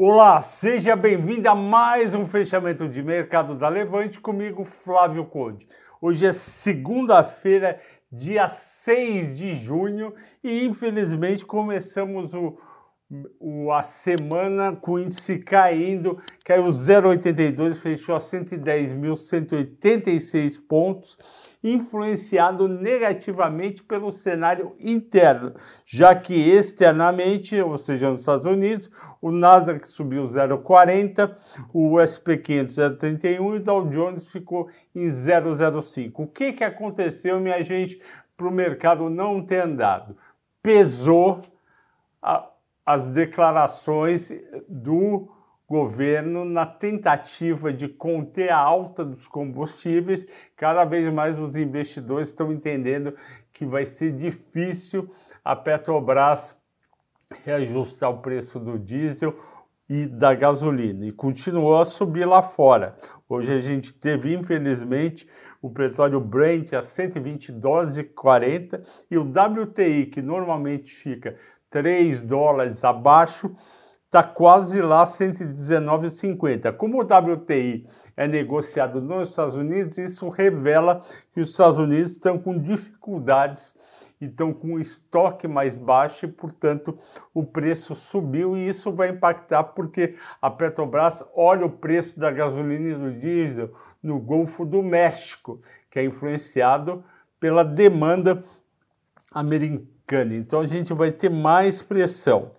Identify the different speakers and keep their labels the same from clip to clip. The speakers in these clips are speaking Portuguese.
Speaker 1: Olá, seja bem-vindo a mais um fechamento de mercado da Levante comigo, Flávio Conde. Hoje é segunda-feira, dia 6 de junho, e infelizmente começamos o, o, a semana com o índice caindo, caiu 0,82, fechou a 110.186 pontos influenciado negativamente pelo cenário interno, já que externamente, ou seja, nos Estados Unidos, o Nasdaq subiu 0,40, o SP500 0,31 e o Dow Jones ficou em 0,05. O que, que aconteceu, minha gente, para o mercado não ter andado? Pesou a, as declarações do governo na tentativa de conter a alta dos combustíveis. Cada vez mais os investidores estão entendendo que vai ser difícil a Petrobras reajustar o preço do diesel e da gasolina e continuou a subir lá fora. Hoje a gente teve, infelizmente, o petróleo Brent a 120 dólares e 40 e o WTI, que normalmente fica 3 dólares abaixo, está quase lá 119,50. Como o WTI é negociado nos Estados Unidos, isso revela que os Estados Unidos estão com dificuldades estão com estoque mais baixo e, portanto, o preço subiu e isso vai impactar porque a Petrobras olha o preço da gasolina e do diesel no Golfo do México, que é influenciado pela demanda americana. Então a gente vai ter mais pressão.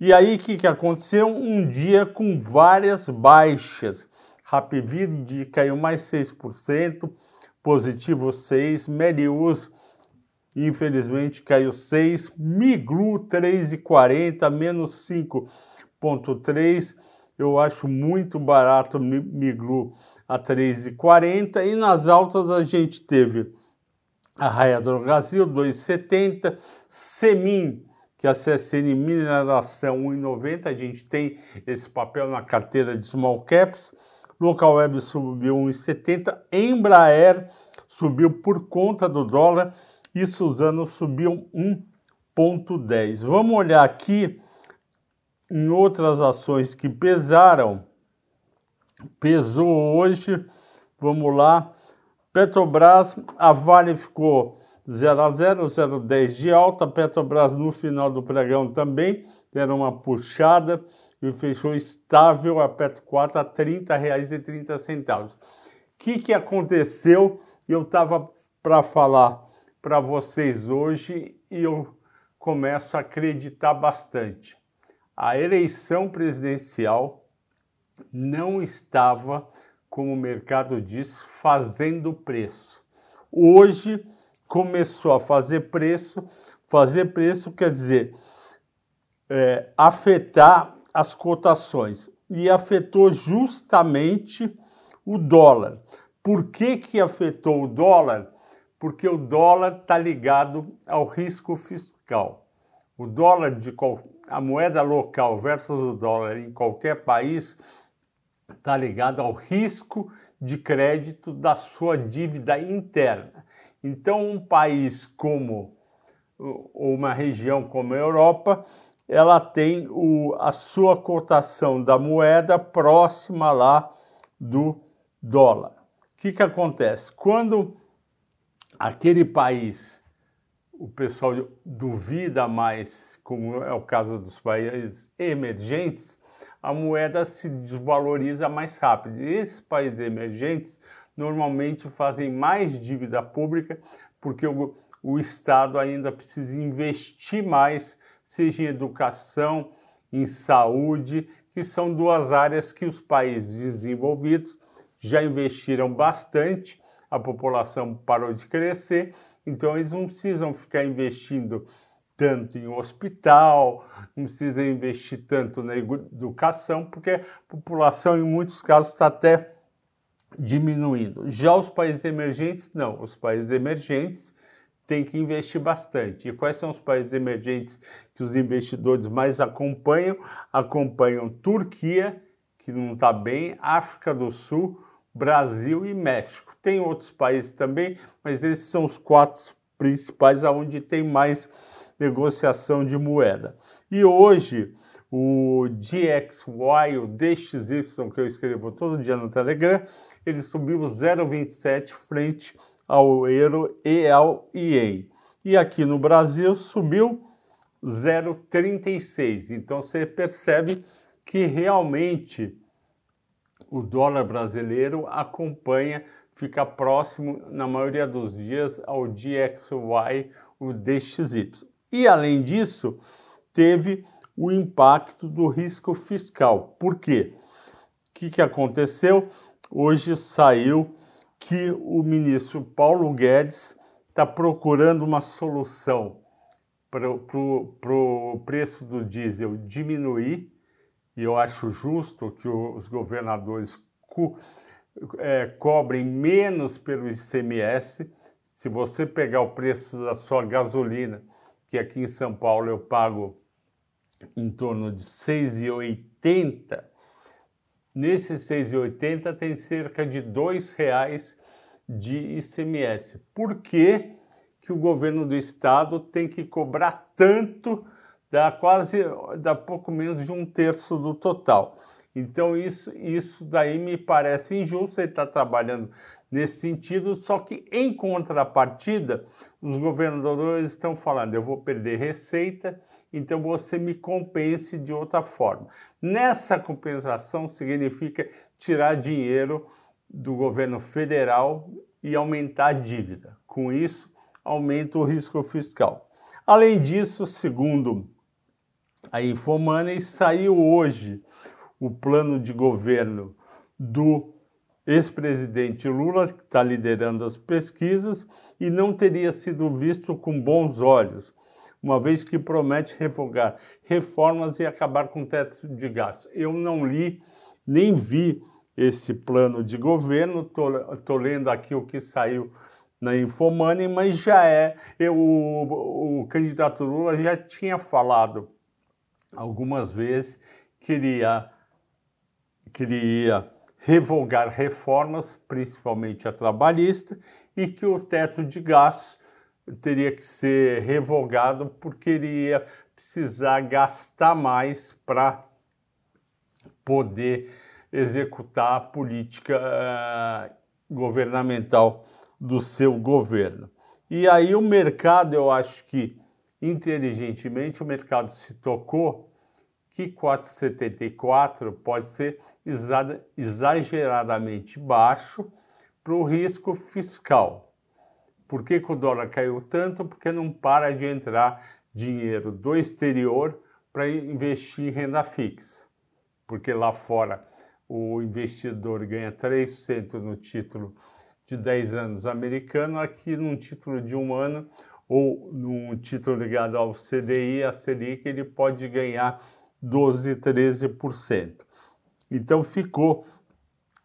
Speaker 1: E aí o que, que aconteceu? Um dia com várias baixas. Rapvid caiu mais 6%, positivo 6%, Merius infelizmente caiu 6%, Miglu 3,40, menos 5,3%. Eu acho muito barato Miglu a 3,40 e nas altas a gente teve a Raia do Brasil 2,70, Semin que a CSN Mineração 1,90, a gente tem esse papel na carteira de small caps, Local Web subiu 1,70, Embraer subiu por conta do dólar e Suzano subiu 1,10. Vamos olhar aqui em outras ações que pesaram. Pesou hoje, vamos lá, Petrobras, a Vale ficou 0 a 0, 0,10 de alta. Petrobras no final do pregão também deram uma puxada e fechou estável a Petro 4 a R$ 30,30. O que, que aconteceu? Eu estava para falar para vocês hoje e eu começo a acreditar bastante. A eleição presidencial não estava, como o mercado diz, fazendo preço. Hoje, começou a fazer preço. Fazer preço quer dizer é, afetar as cotações e afetou justamente o dólar. Por que, que afetou o dólar? Porque o dólar está ligado ao risco fiscal. O dólar de qual, a moeda local versus o dólar em qualquer país está ligado ao risco de crédito da sua dívida interna. Então, um país como ou uma região como a Europa, ela tem o, a sua cotação da moeda próxima lá do dólar. O que, que acontece? Quando aquele país, o pessoal duvida mais, como é o caso dos países emergentes, a moeda se desvaloriza mais rápido. E esses países emergentes normalmente fazem mais dívida pública porque o, o Estado ainda precisa investir mais, seja em educação, em saúde, que são duas áreas que os países desenvolvidos já investiram bastante, a população parou de crescer, então eles não precisam ficar investindo tanto em hospital, não precisam investir tanto na educação, porque a população, em muitos casos, está até diminuindo. Já os países emergentes, não. Os países emergentes têm que investir bastante. E quais são os países emergentes que os investidores mais acompanham? Acompanham Turquia, que não está bem, África do Sul, Brasil e México. Tem outros países também, mas esses são os quatro principais aonde tem mais negociação de moeda. E hoje o DXY, o DXY, que eu escrevo todo dia no Telegram, ele subiu 0,27 frente ao euro e ao IEM. E aqui no Brasil subiu 0,36. Então você percebe que realmente o dólar brasileiro acompanha, fica próximo na maioria dos dias ao DXY, o DXY. E além disso, teve o impacto do risco fiscal. Por quê? O que, que aconteceu? Hoje saiu que o ministro Paulo Guedes está procurando uma solução para o preço do diesel diminuir, e eu acho justo que os governadores co, é, cobrem menos pelo ICMS. Se você pegar o preço da sua gasolina, que aqui em São Paulo eu pago em torno de 6,80. Nesses 6,80 tem cerca de R$ reais de ICMS. Por que, que o governo do estado tem que cobrar tanto, dá quase, dá pouco menos de um terço do total? Então isso, isso daí me parece injusto, ele está trabalhando nesse sentido, só que em contrapartida, os governadores estão falando, eu vou perder receita, então você me compense de outra forma. Nessa compensação significa tirar dinheiro do governo federal e aumentar a dívida. Com isso, aumenta o risco fiscal. Além disso, segundo a Infomoney, saiu hoje o plano de governo do ex-presidente Lula, que está liderando as pesquisas, e não teria sido visto com bons olhos, uma vez que promete revogar reformas e acabar com o teto de gastos. Eu não li nem vi esse plano de governo, estou lendo aqui o que saiu na Infomoney, mas já é, eu, o, o candidato Lula já tinha falado algumas vezes que ele ia, que ele ia revogar reformas, principalmente a trabalhista, e que o teto de gastos teria que ser revogado porque ele ia precisar gastar mais para poder executar a política uh, governamental do seu governo. E aí o mercado, eu acho que inteligentemente o mercado se tocou que 4,74 pode ser exageradamente baixo para o risco fiscal. Por que, que o dólar caiu tanto? Porque não para de entrar dinheiro do exterior para investir em renda fixa. Porque lá fora o investidor ganha 3% no título de 10 anos americano, aqui num título de um ano ou num título ligado ao CDI, a Selic, ele pode ganhar 12, 13%. Então ficou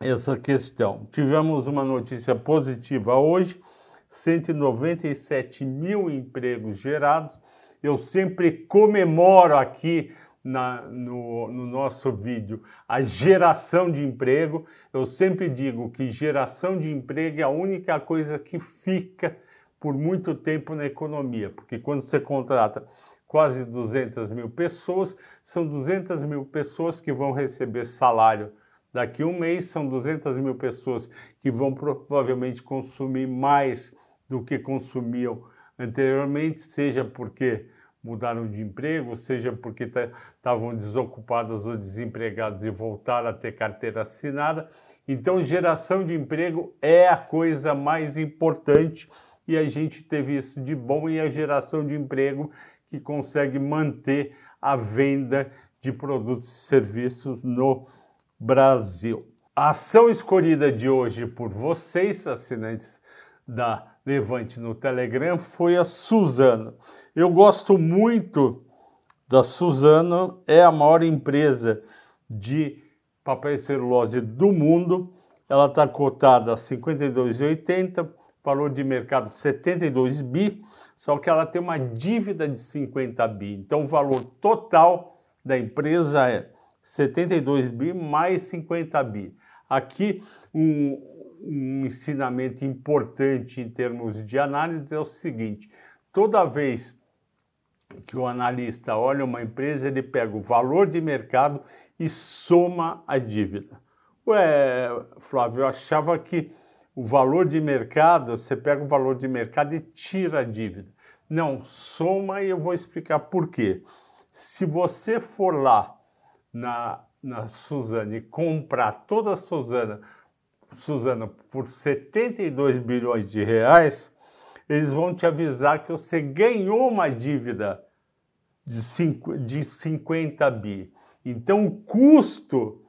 Speaker 1: essa questão. Tivemos uma notícia positiva hoje, 197 mil empregos gerados. Eu sempre comemoro aqui na, no, no, nosso vídeo a geração de emprego. Eu sempre digo que geração de emprego é a única coisa que fica por muito tempo na economia, porque quando você contrata quase 200 mil pessoas, são 200 mil pessoas que vão receber salário daqui a um mês, são 200 mil pessoas que vão provavelmente consumir mais do que consumiam anteriormente, seja porque mudaram de emprego, seja porque estavam desocupados ou desempregados e voltaram a ter carteira assinada. Então, geração de emprego é a coisa mais importante e a gente teve isso de bom e a geração de emprego que consegue manter a venda de produtos e serviços no Brasil. A ação escolhida de hoje por vocês, assinantes da Levante no Telegram foi a Suzano. Eu gosto muito da Suzano, é a maior empresa de papel e celulose do mundo. Ela está cotada a 52,80, valor de mercado 72 bi, só que ela tem uma dívida de 50 bi. Então o valor total da empresa é 72 bi mais 50 bi. Aqui um, um ensinamento importante em termos de análise é o seguinte: toda vez que o analista olha uma empresa, ele pega o valor de mercado e soma a dívida. Ué, Flávio, eu achava que o valor de mercado, você pega o valor de mercado e tira a dívida. Não, soma e eu vou explicar por quê. Se você for lá na, na Suzana e comprar toda a Suzana, Suzana por 72 bilhões de reais, eles vão te avisar que você ganhou uma dívida de, cinco, de 50 bi. Então o custo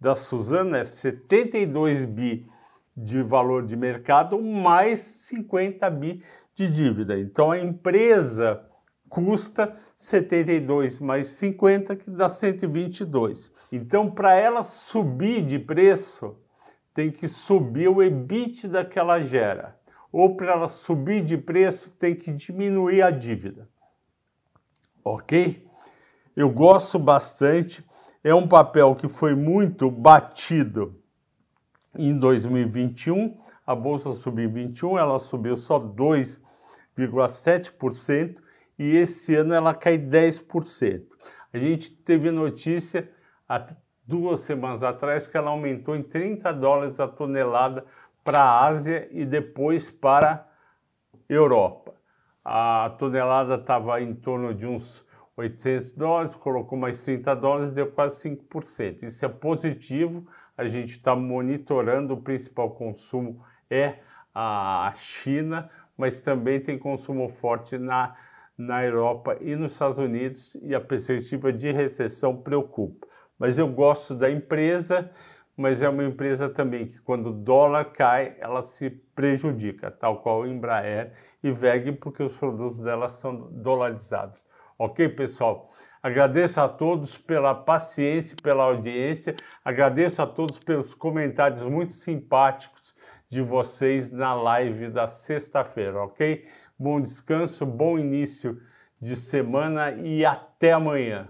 Speaker 1: da Suzana é 72 bi de valor de mercado mais 50 bi de dívida. Então a empresa custa 72 mais 50 que dá 122. Então para ela subir de preço tem que subir o EBITDA que ela gera ou para ela subir de preço tem que diminuir a dívida. Ok? Eu gosto bastante. É um papel que foi muito batido em 2021. A bolsa subiu em 21, ela subiu só 2,7% e esse ano ela cai 10%. A gente teve notícia há duas semanas atrás que ela aumentou em 30 dólares a tonelada para a Ásia e depois para a Europa. A tonelada estava em torno de uns 800 dólares, colocou mais 30 dólares, deu quase 5%. Isso é positivo, a gente está monitorando, o principal consumo é a China, mas também tem consumo forte na, na Europa e nos Estados Unidos e a perspectiva de recessão preocupa. Mas eu gosto da empresa, mas é uma empresa também que quando o dólar cai, ela se prejudica, tal qual Embraer e VEG, porque os produtos delas são dolarizados. Ok, pessoal? Agradeço a todos pela paciência, pela audiência, agradeço a todos pelos comentários muito simpáticos de vocês na live da sexta-feira, ok? Bom descanso, bom início de semana e até amanhã.